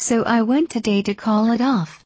So I went today to call it off.